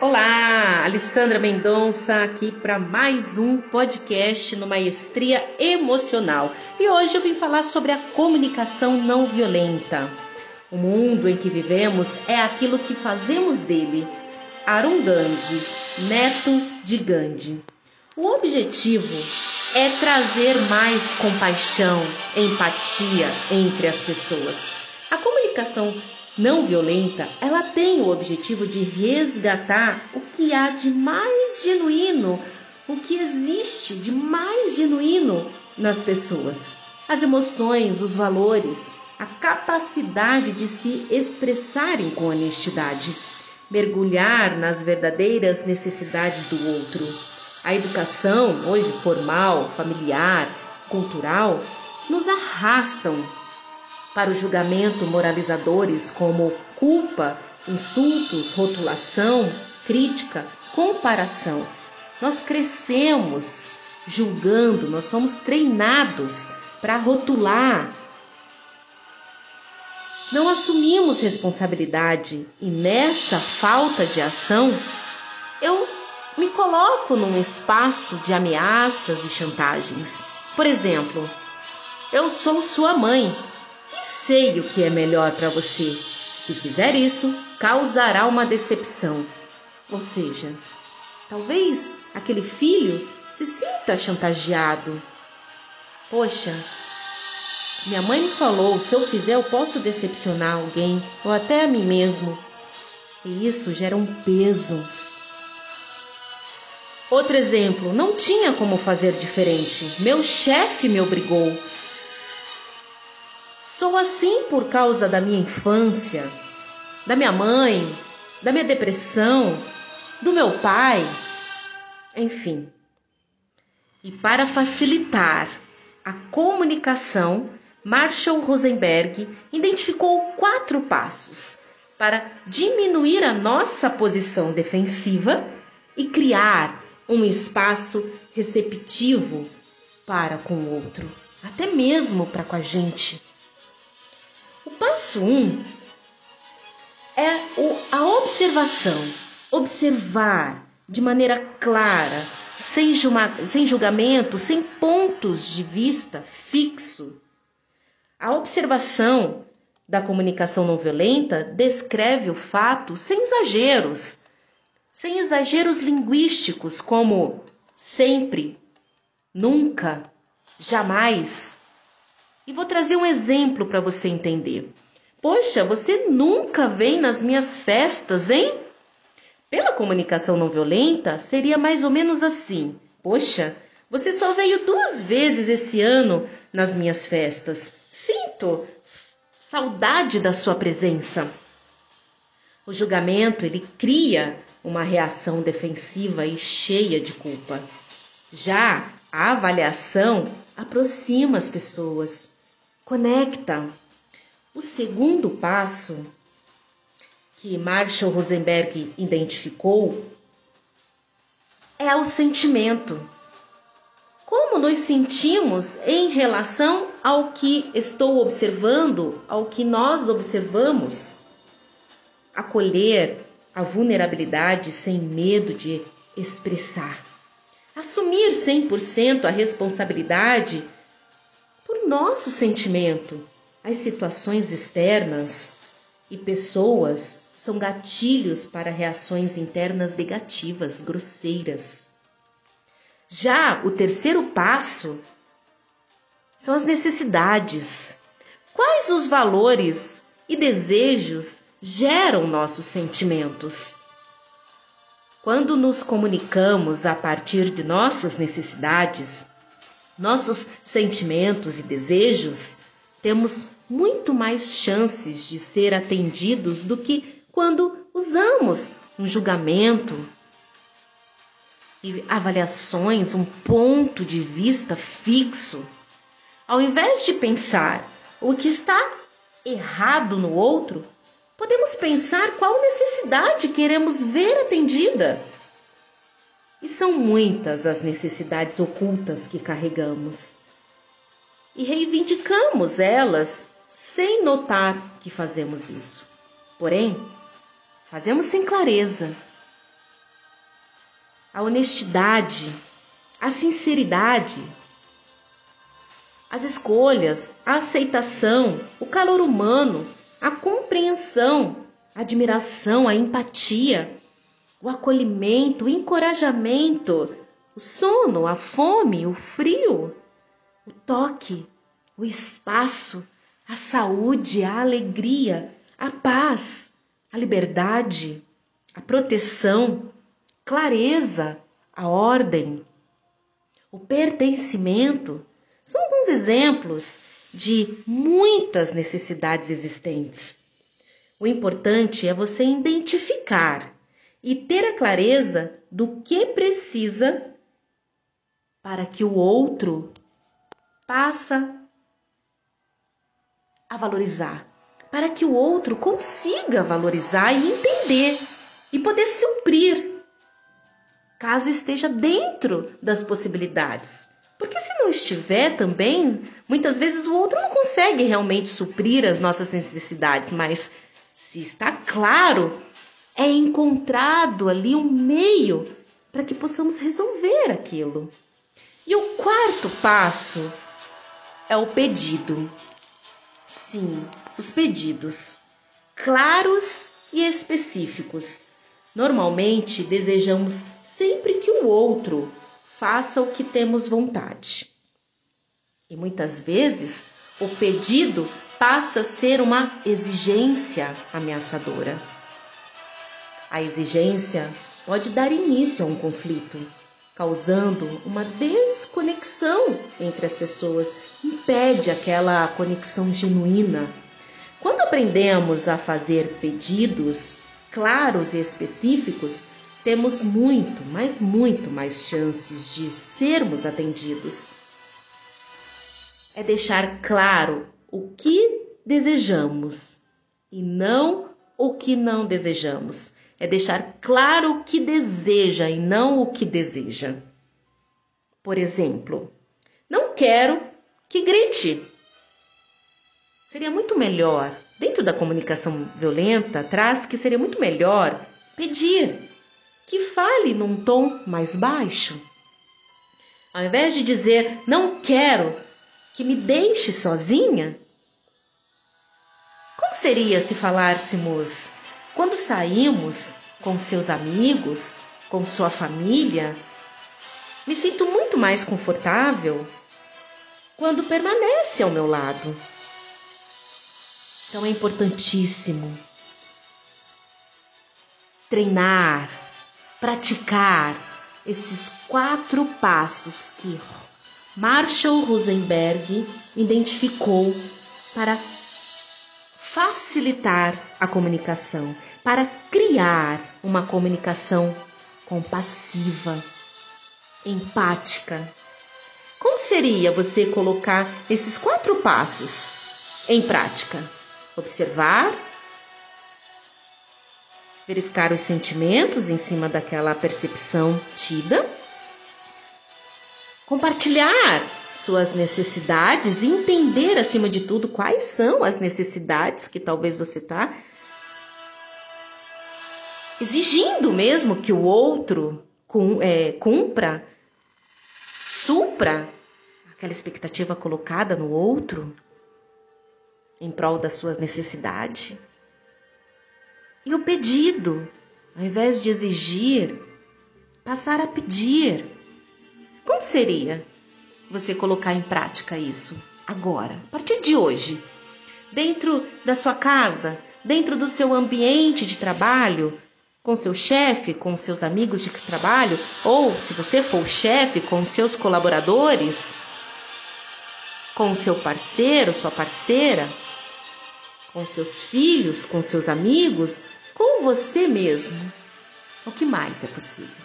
Olá, Alessandra Mendonça aqui para mais um podcast no Maestria Emocional. E hoje eu vim falar sobre a comunicação não violenta. O mundo em que vivemos é aquilo que fazemos dele. Arun Gandhi, neto de Gandhi. O objetivo é trazer mais compaixão, empatia entre as pessoas. A comunicação não violenta, ela tem o objetivo de resgatar o que há de mais genuíno, o que existe de mais genuíno nas pessoas. As emoções, os valores, a capacidade de se expressarem com honestidade, mergulhar nas verdadeiras necessidades do outro. A educação, hoje formal, familiar, cultural, nos arrastam para o julgamento moralizadores como culpa, insultos, rotulação, crítica, comparação. Nós crescemos julgando, nós somos treinados para rotular. Não assumimos responsabilidade e nessa falta de ação, eu me coloco num espaço de ameaças e chantagens. Por exemplo, eu sou sua mãe sei o que é melhor para você. Se fizer isso, causará uma decepção. Ou seja, talvez aquele filho se sinta chantageado. Poxa, minha mãe me falou: se eu fizer, eu posso decepcionar alguém ou até a mim mesmo. E isso gera um peso. Outro exemplo: não tinha como fazer diferente. Meu chefe me obrigou. Sou assim por causa da minha infância, da minha mãe, da minha depressão, do meu pai, enfim. E para facilitar a comunicação, Marshall Rosenberg identificou quatro passos para diminuir a nossa posição defensiva e criar um espaço receptivo para com o outro, até mesmo para com a gente passo um é o, a observação. Observar de maneira clara, sem, sem julgamento, sem pontos de vista fixo. A observação da comunicação não violenta descreve o fato sem exageros, sem exageros linguísticos como sempre, nunca, jamais. E vou trazer um exemplo para você entender. Poxa, você nunca vem nas minhas festas, hein? Pela comunicação não violenta, seria mais ou menos assim: Poxa, você só veio duas vezes esse ano nas minhas festas. Sinto saudade da sua presença. O julgamento ele cria uma reação defensiva e cheia de culpa. Já a avaliação aproxima as pessoas, conecta. O segundo passo que Marshall Rosenberg identificou é o sentimento. Como nos sentimos em relação ao que estou observando, ao que nós observamos? Acolher a vulnerabilidade sem medo de expressar. Assumir 100% a responsabilidade por nosso sentimento as situações externas e pessoas são gatilhos para reações internas negativas, grosseiras. Já o terceiro passo são as necessidades. Quais os valores e desejos geram nossos sentimentos? Quando nos comunicamos a partir de nossas necessidades, nossos sentimentos e desejos, temos muito mais chances de ser atendidos do que quando usamos um julgamento e avaliações, um ponto de vista fixo. Ao invés de pensar o que está errado no outro, podemos pensar qual necessidade queremos ver atendida. E são muitas as necessidades ocultas que carregamos e reivindicamos elas sem notar que fazemos isso. Porém, fazemos sem clareza a honestidade, a sinceridade, as escolhas, a aceitação, o calor humano, a compreensão, a admiração, a empatia, o acolhimento, o encorajamento, o sono, a fome, o frio, o toque, o espaço, a saúde, a alegria, a paz, a liberdade, a proteção, clareza, a ordem, o pertencimento, são alguns exemplos de muitas necessidades existentes. O importante é você identificar e ter a clareza do que precisa para que o outro passa a valorizar, para que o outro consiga valorizar e entender e poder suprir, caso esteja dentro das possibilidades. Porque se não estiver também, muitas vezes o outro não consegue realmente suprir as nossas necessidades, mas se está claro, é encontrado ali um meio para que possamos resolver aquilo. E o quarto passo é o pedido. Sim, os pedidos claros e específicos. Normalmente desejamos sempre que o outro faça o que temos vontade. E muitas vezes o pedido passa a ser uma exigência ameaçadora. A exigência pode dar início a um conflito, causando uma desconexão entre as pessoas, impede aquela conexão genuína. Quando aprendemos a fazer pedidos claros e específicos, temos muito, mas muito mais chances de sermos atendidos. É deixar claro o que desejamos e não o que não desejamos. É deixar claro o que deseja e não o que deseja. Por exemplo, não quero que grite. Seria muito melhor, dentro da comunicação violenta, traz que seria muito melhor pedir que fale num tom mais baixo. Ao invés de dizer não quero que me deixe sozinha, como seria se falássemos quando saímos com seus amigos, com sua família? Me sinto muito mais confortável quando permanece ao meu lado. Então é importantíssimo treinar praticar esses quatro passos que Marshall Rosenberg identificou para facilitar a comunicação, para criar uma comunicação compassiva, empática. Como seria você colocar esses quatro passos em prática? Observar, verificar os sentimentos em cima daquela percepção tida, compartilhar suas necessidades e entender, acima de tudo, quais são as necessidades que talvez você está exigindo mesmo que o outro é, cumpra, supra aquela expectativa colocada no outro em prol da sua necessidade. E o pedido, ao invés de exigir, passar a pedir. Como seria você colocar em prática isso agora, a partir de hoje? Dentro da sua casa, dentro do seu ambiente de trabalho, com seu chefe, com seus amigos de trabalho, ou se você for o chefe, com seus colaboradores, com seu parceiro, sua parceira com seus filhos, com seus amigos, com você mesmo. O que mais é possível?